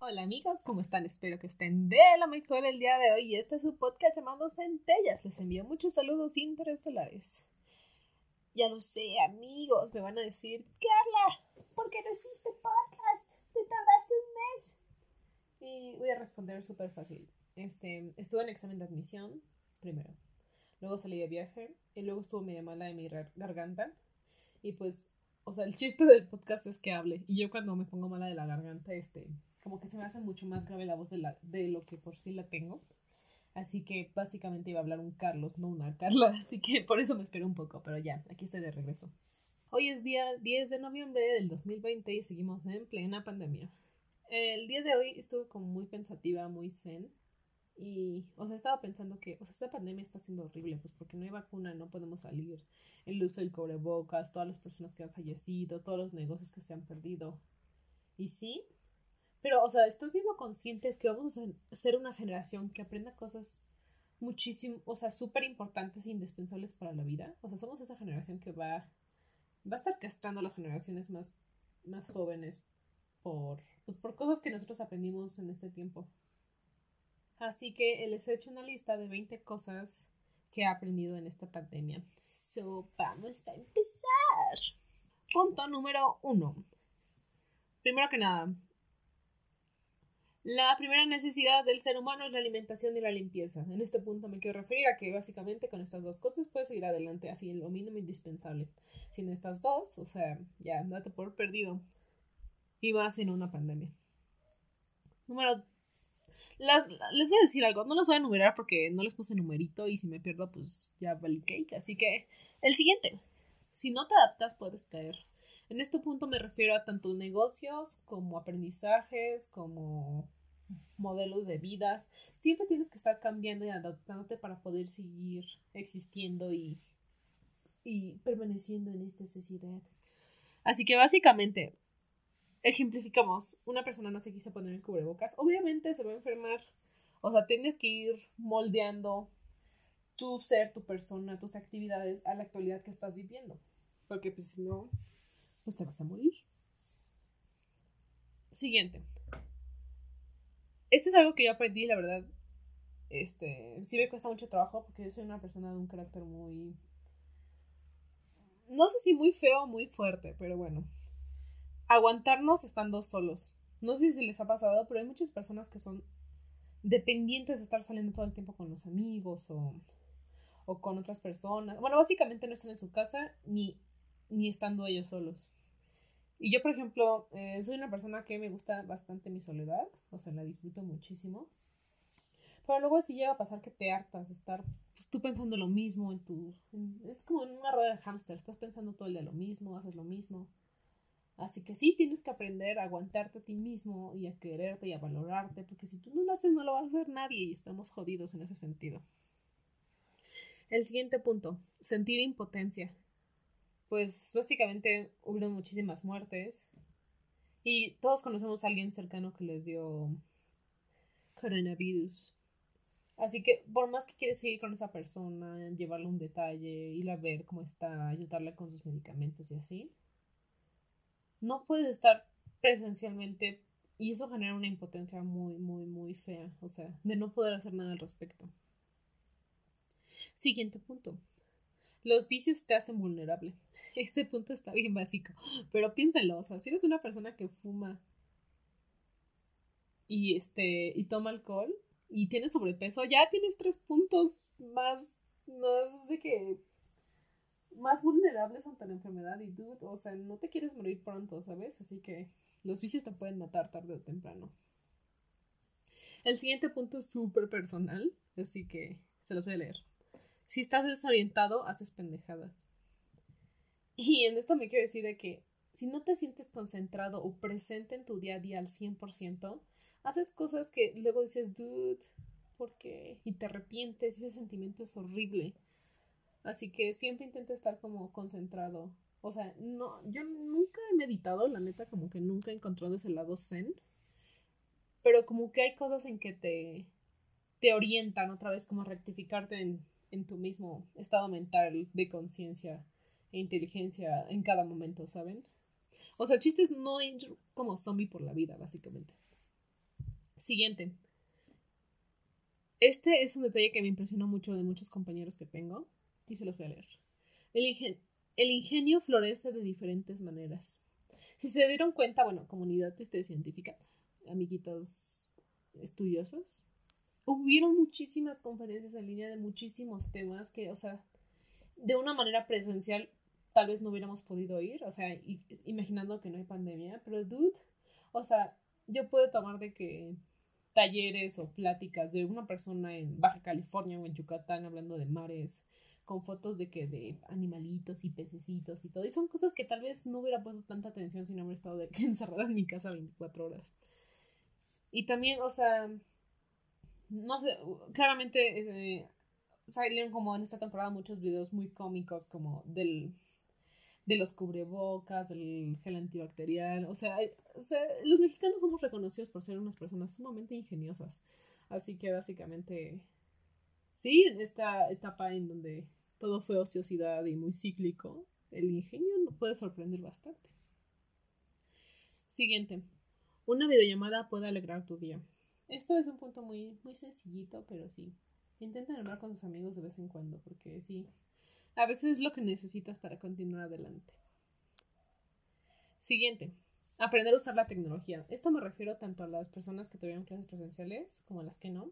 Hola amigos, ¿cómo están? Espero que estén de la mejor el día de hoy este es su podcast llamado Centellas. Les envío muchos saludos interestelares. Ya lo sé, amigos, me van a decir, Carla, ¿por qué no hiciste podcast? Te tardaste un mes. Y voy a responder súper fácil. Este, estuve en examen de admisión, primero. Luego salí de viaje y luego estuvo media mala de mi garganta. Y pues, o sea, el chiste del podcast es que hable. Y yo cuando me pongo mala de la garganta, este, como que se me hace mucho más grave la voz de, la, de lo que por sí la tengo. Así que básicamente iba a hablar un Carlos, no una Carla. Así que por eso me esperé un poco, pero ya, aquí estoy de regreso. Hoy es día 10 de noviembre del 2020 y seguimos en plena pandemia. El día de hoy estuve como muy pensativa, muy zen. Y, o sea, estaba pensando que, o sea, esta pandemia está siendo horrible, pues porque no hay vacuna, no podemos salir. El uso del cubrebocas, todas las personas que han fallecido, todos los negocios que se han perdido. Y sí, pero, o sea, ¿estás siendo conscientes que vamos a ser una generación que aprenda cosas muchísimo, o sea, súper importantes e indispensables para la vida? O sea, somos esa generación que va, va a estar castrando a las generaciones más, más jóvenes por, pues, por cosas que nosotros aprendimos en este tiempo. Así que les he hecho una lista de 20 cosas que he aprendido en esta pandemia. So, vamos a empezar. Punto número uno. Primero que nada, la primera necesidad del ser humano es la alimentación y la limpieza. En este punto me quiero referir a que básicamente con estas dos cosas puedes seguir adelante así en lo mínimo indispensable. Sin estas dos, o sea, ya date por perdido. Y vas en una pandemia. Número les voy a decir algo, no los voy a enumerar porque no les puse numerito y si me pierdo pues ya vale cake. Así que el siguiente, si no te adaptas puedes caer. En este punto me refiero a tanto negocios como aprendizajes, como modelos de vidas. Siempre tienes que estar cambiando y adaptándote para poder seguir existiendo y, y permaneciendo en esta sociedad. Así que básicamente, ejemplificamos, una persona no se quiso poner el cubrebocas, obviamente se va a enfermar. O sea, tienes que ir moldeando tu ser, tu persona, tus actividades a la actualidad que estás viviendo. Porque pues si no, pues te vas a morir. Siguiente. Esto es algo que yo aprendí, la verdad. Este, sí me cuesta mucho trabajo porque yo soy una persona de un carácter muy... No sé si muy feo o muy fuerte, pero bueno. Aguantarnos estando solos. No sé si les ha pasado, pero hay muchas personas que son dependientes de estar saliendo todo el tiempo con los amigos o, o con otras personas. Bueno, básicamente no están en su casa ni, ni estando ellos solos. Y yo, por ejemplo, eh, soy una persona que me gusta bastante mi soledad, o sea, la disfruto muchísimo. Pero luego sí llega a pasar que te hartas de estar pues, tú pensando lo mismo en tu... es como en una rueda de hámster, estás pensando todo el día lo mismo, haces lo mismo. Así que sí, tienes que aprender a aguantarte a ti mismo y a quererte y a valorarte, porque si tú no lo haces, no lo va a hacer nadie y estamos jodidos en ese sentido. El siguiente punto, sentir impotencia pues básicamente hubo muchísimas muertes y todos conocemos a alguien cercano que le dio coronavirus. Así que por más que quieres ir con esa persona, llevarle un detalle, ir a ver cómo está, ayudarle con sus medicamentos y así, no puedes estar presencialmente y eso genera una impotencia muy, muy, muy fea, o sea, de no poder hacer nada al respecto. Siguiente punto. Los vicios te hacen vulnerable. Este punto está bien básico, pero piénsenlo, o sea, si eres una persona que fuma y este y toma alcohol y tienes sobrepeso, ya tienes tres puntos más más de que más vulnerables ante la enfermedad y dude, o sea, no te quieres morir pronto, ¿sabes? Así que los vicios te pueden matar tarde o temprano. El siguiente punto es súper personal, así que se los voy a leer. Si estás desorientado, haces pendejadas. Y en esto me quiero decir de que si no te sientes concentrado o presente en tu día a día al 100%, haces cosas que luego dices, dude, ¿por qué? Y te arrepientes, ese sentimiento es horrible. Así que siempre intenta estar como concentrado. O sea, no, yo nunca he meditado, la neta, como que nunca he encontrado ese lado zen. Pero como que hay cosas en que te, te orientan otra vez, como rectificarte en en tu mismo estado mental de conciencia e inteligencia en cada momento, ¿saben? O sea, el chiste es no ir como zombie por la vida, básicamente. Siguiente. Este es un detalle que me impresionó mucho de muchos compañeros que tengo y se los voy a leer. El, ingenio florece de diferentes maneras. Si se dieron cuenta, bueno, comunidad este, científica, amiguitos estudiosos, hubieron muchísimas conferencias en línea de muchísimos temas que, o sea, de una manera presencial tal vez no hubiéramos podido ir, o sea, imaginando que no hay pandemia, pero dude, o sea, yo puedo tomar de que talleres o pláticas de una persona en Baja California o en Yucatán hablando de mares, con fotos de que de animalitos y pececitos y todo. Y son cosas que tal vez no hubiera puesto tanta atención si no hubiera estado encerrada en mi casa 24 horas. Y también, o sea, no sé, claramente eh, salieron como en esta temporada muchos videos muy cómicos como del de los cubrebocas, del gel antibacterial. O sea, o sea, los mexicanos somos reconocidos por ser unas personas sumamente ingeniosas. Así que básicamente, sí, en esta etapa en donde todo fue ociosidad y muy cíclico, el ingenio nos puede sorprender bastante. Siguiente. Una videollamada puede alegrar tu día. Esto es un punto muy, muy sencillito, pero sí. Intenta hablar con tus amigos de vez en cuando, porque sí, a veces es lo que necesitas para continuar adelante. Siguiente. Aprender a usar la tecnología. Esto me refiero tanto a las personas que tuvieron clases presenciales como a las que no.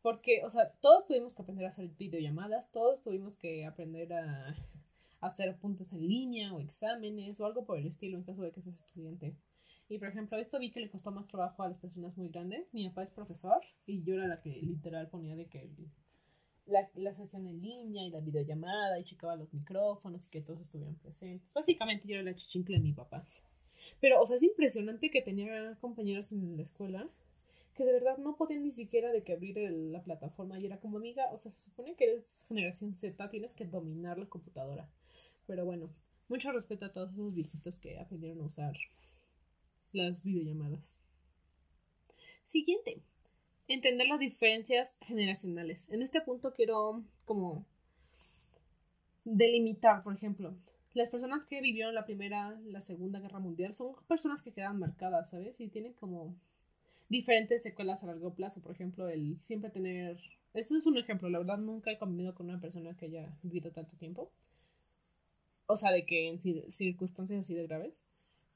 Porque, o sea, todos tuvimos que aprender a hacer videollamadas, todos tuvimos que aprender a, hacer apuntes en línea o exámenes o algo por el estilo en caso de que seas estudiante. Y por ejemplo, esto vi que le costó más trabajo a las personas muy grandes. Mi papá es profesor y yo era la que literal ponía de que la, la, sesión en línea y la videollamada y checaba los micrófonos y que todos estuvieran presentes. Básicamente yo era la chichincle de mi papá. Pero, o sea, es impresionante que tenía compañeros en la escuela que de verdad no podían ni siquiera de que abrir la plataforma y era como amiga, o sea, se supone que eres generación Z, tienes que dominar la computadora. Pero bueno, mucho respeto a todos esos viejitos que aprendieron a usar las videollamadas. Siguiente entender las diferencias generacionales. En este punto quiero como delimitar, por ejemplo, las personas que vivieron la primera, la segunda guerra mundial son personas que quedan marcadas, ¿sabes? Y tienen como diferentes secuelas a largo plazo. Por ejemplo, el siempre tener... Esto es un ejemplo, la verdad nunca he convivido con una persona que haya vivido tanto tiempo. O sea, de que en circunstancias así de graves.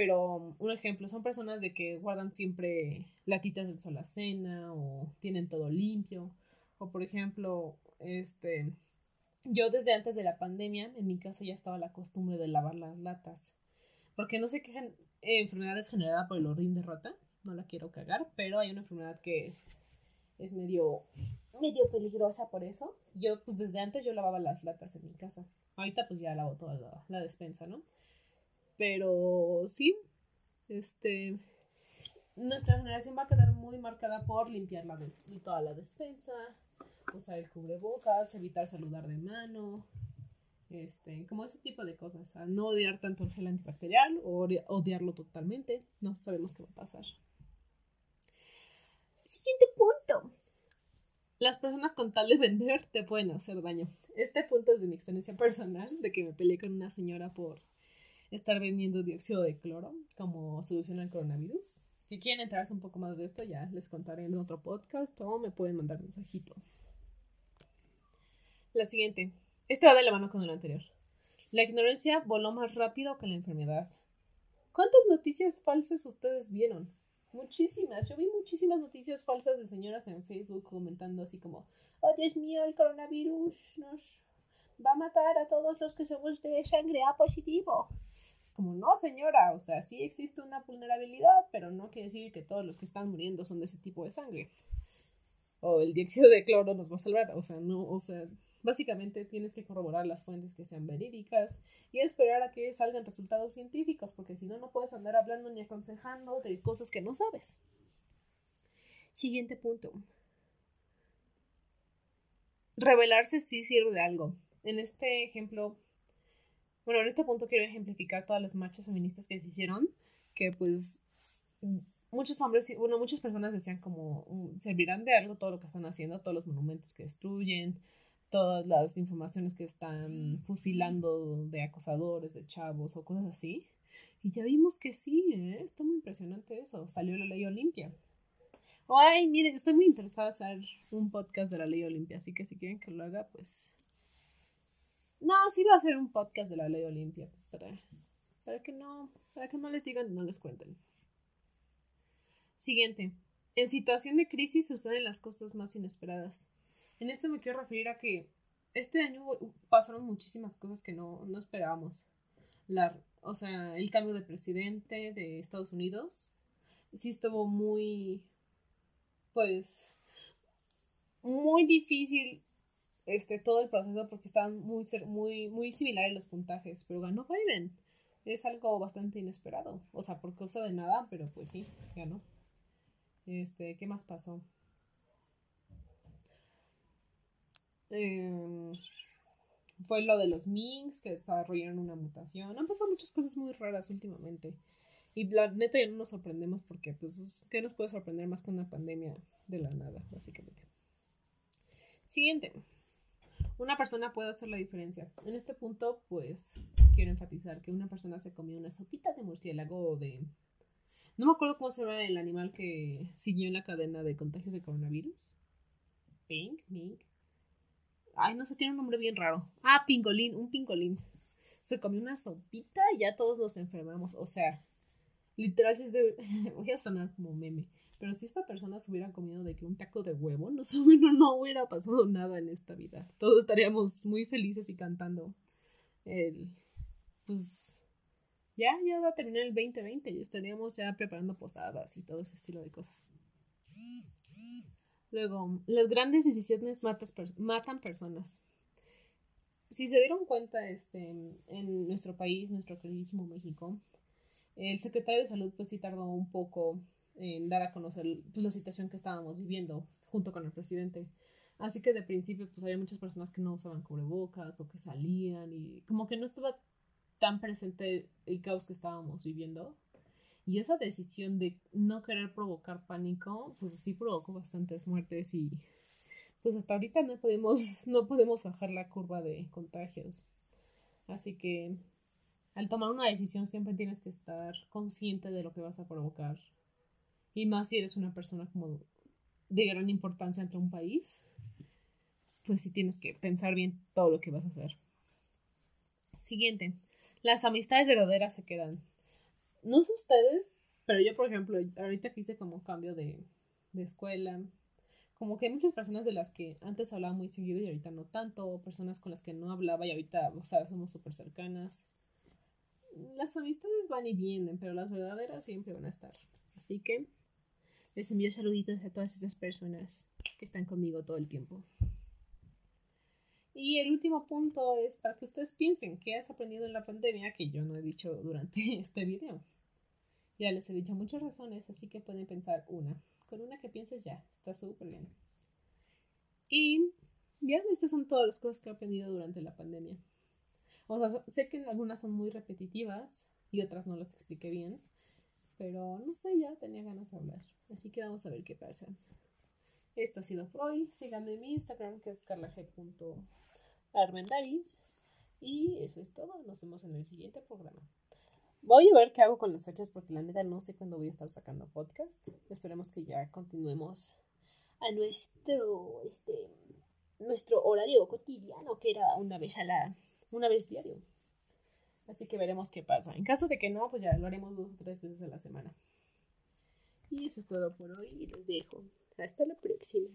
Pero un ejemplo, son personas de que guardan siempre latitas de sol a cena o tienen todo limpio. O por ejemplo, este, yo desde antes de la pandemia en mi casa ya estaba la costumbre de lavar las latas. Porque no sé qué enfermedades enfermedad es generada por el orín de rata. No la quiero cagar, pero hay una enfermedad que es medio, medio peligrosa por eso. Yo, pues desde antes yo lavaba las latas en mi casa. Ahorita pues ya lavo toda la despensa, ¿no? Pero sí, este, nuestra generación va a quedar muy marcada por limpiar la toda la despensa, usar el cubrebocas, evitar saludar de mano, este, como ese tipo de cosas. no odiar tanto el gel antibacterial o odiarlo totalmente. No sabemos qué va a pasar. Siguiente punto. Las personas con tal de vender te pueden hacer daño. Este punto es de mi experiencia personal, de que me peleé con una señora por estar vendiendo dióxido de cloro como solución al coronavirus. Si quieren enterarse un poco más de esto, ya les contaré en otro podcast o me pueden mandar mensajito. La siguiente. Este va de la mano con el anterior. La ignorancia voló más rápido que la enfermedad. ¿Cuántas noticias falsas ustedes vieron? Muchísimas. Yo vi muchísimas noticias falsas de señoras en Facebook comentando así como, oh Dios mío, el coronavirus nos va a matar a todos los que somos de sangre A positivo como, no, señora, o sea, sí existe una vulnerabilidad, pero no quiere decir que todos los que están muriendo son de ese tipo de sangre. O el dióxido de cloro nos va a salvar, o sea, no, o sea, básicamente tienes que corroborar las fuentes que sean verídicas y esperar a que salgan resultados científicos, porque si no, no puedes andar hablando ni aconsejando de cosas que no sabes. Siguiente punto. Revelarse sí sirve de algo. En este ejemplo, bueno, en este punto quiero ejemplificar todas las marchas feministas que se hicieron, que pues muchos hombres, bueno, muchas personas decían como, mm, servirán de algo todo lo que están haciendo, todos los monumentos que destruyen, todas las informaciones que están fusilando de acosadores, de chavos o cosas así. Y ya vimos que sí, ¿eh? está muy impresionante eso. Salió la ley Olimpia. Ay, miren, estoy muy interesada en hacer un podcast de la ley Olimpia, así que si quieren que lo haga, pues... Sí va a ser un podcast de la ley Olimpia, para, para que no, para que no les digan, no les cuenten. Siguiente. En situación de crisis suceden las cosas más inesperadas. En esto me quiero referir a que este año pasaron muchísimas cosas que no, no esperábamos. La, o sea, el cambio de presidente de Estados Unidos sí estuvo muy, pues, muy difícil este, todo el proceso porque estaban muy, muy, muy similares los puntajes, pero ganó Biden. Es algo bastante inesperado. O sea, por cosa de nada, pero pues sí, ganó. Este, ¿qué más pasó? Em, fue lo de los Minks que desarrollaron una mutación. Han pasado muchas cosas muy raras últimamente. Y la neta ya no nos sorprendemos porque, pues, ¿qué nos puede sorprender más que una pandemia de la nada, básicamente? Siguiente. Una persona puede hacer la diferencia. En este punto, pues, quiero enfatizar que una persona se comió una sopita de murciélago o de... No me acuerdo cómo se llama el animal que siguió en la cadena de contagios de coronavirus. Pink, mink. Ay, no sé, tiene un nombre bien raro. Ah, pingolín, un pingolín. Se comió una sopita y ya todos nos enfermamos. O sea, literal, voy a sonar como meme. Pero si esta persona se hubiera comido de que un taco de huevo, no, hubiera pasado nada en esta vida. Todos estaríamos muy felices y cantando el... Pues ya, ya va a terminar el 2020 y estaríamos ya preparando posadas y todo ese estilo de cosas. Luego, las grandes decisiones matan personas. Si se dieron cuenta este, en nuestro país, nuestro queridísimo México, el secretario de salud pues sí tardó un poco en dar a conocer pues, la situación que estábamos viviendo junto con el presidente. Así que de principio pues había muchas personas que no usaban cubrebocas o que salían y como que no estaba tan presente el caos que estábamos viviendo. Y esa decisión de no querer provocar pánico, pues sí provocó bastantes muertes y pues hasta ahorita no podemos, no podemos bajar la curva de contagios. Así que al tomar una decisión siempre tienes que estar consciente de lo que vas a provocar. Y más si eres una persona como de gran importancia entre un país, pues sí tienes que pensar bien todo lo que vas a hacer. Siguiente. Las amistades verdaderas se quedan no sé ustedes, pero yo, por ejemplo, ahorita que hice como cambio de, de escuela, como que hay muchas personas de las que antes hablaba muy seguido y ahorita no tanto, personas con las que no hablaba y ahorita, o sea, somos súper cercanas. Las amistades van y vienen, pero las verdaderas siempre van a estar. Así que les envío saluditos a todas esas personas que están conmigo todo el tiempo. Y el último punto es para que ustedes piensen qué has aprendido en la pandemia que yo no he dicho durante este video. Ya les he dicho muchas razones, así que pueden pensar una. Con una que pienses ya, está súper bien. Y ya, estas son todas las cosas que he aprendido durante la pandemia. O sea, sé que algunas son muy repetitivas y otras no las expliqué bien, pero no sé, ya tenía ganas de hablar. Así que vamos a ver qué pasa. Esto ha sido por hoy. Síganme en mi Instagram, que es carlag.armendaris. Y eso es todo. Nos vemos en el siguiente programa. Voy a ver qué hago con las fechas porque la neta no sé cuándo voy a estar sacando podcast. Esperemos que ya continuemos a nuestro este nuestro horario cotidiano que era una vez a la una vez diario. Así que veremos qué pasa. En caso de que no, pues ya lo haremos dos o tres veces a la semana. Y eso es todo por hoy y los dejo. Hasta la próxima.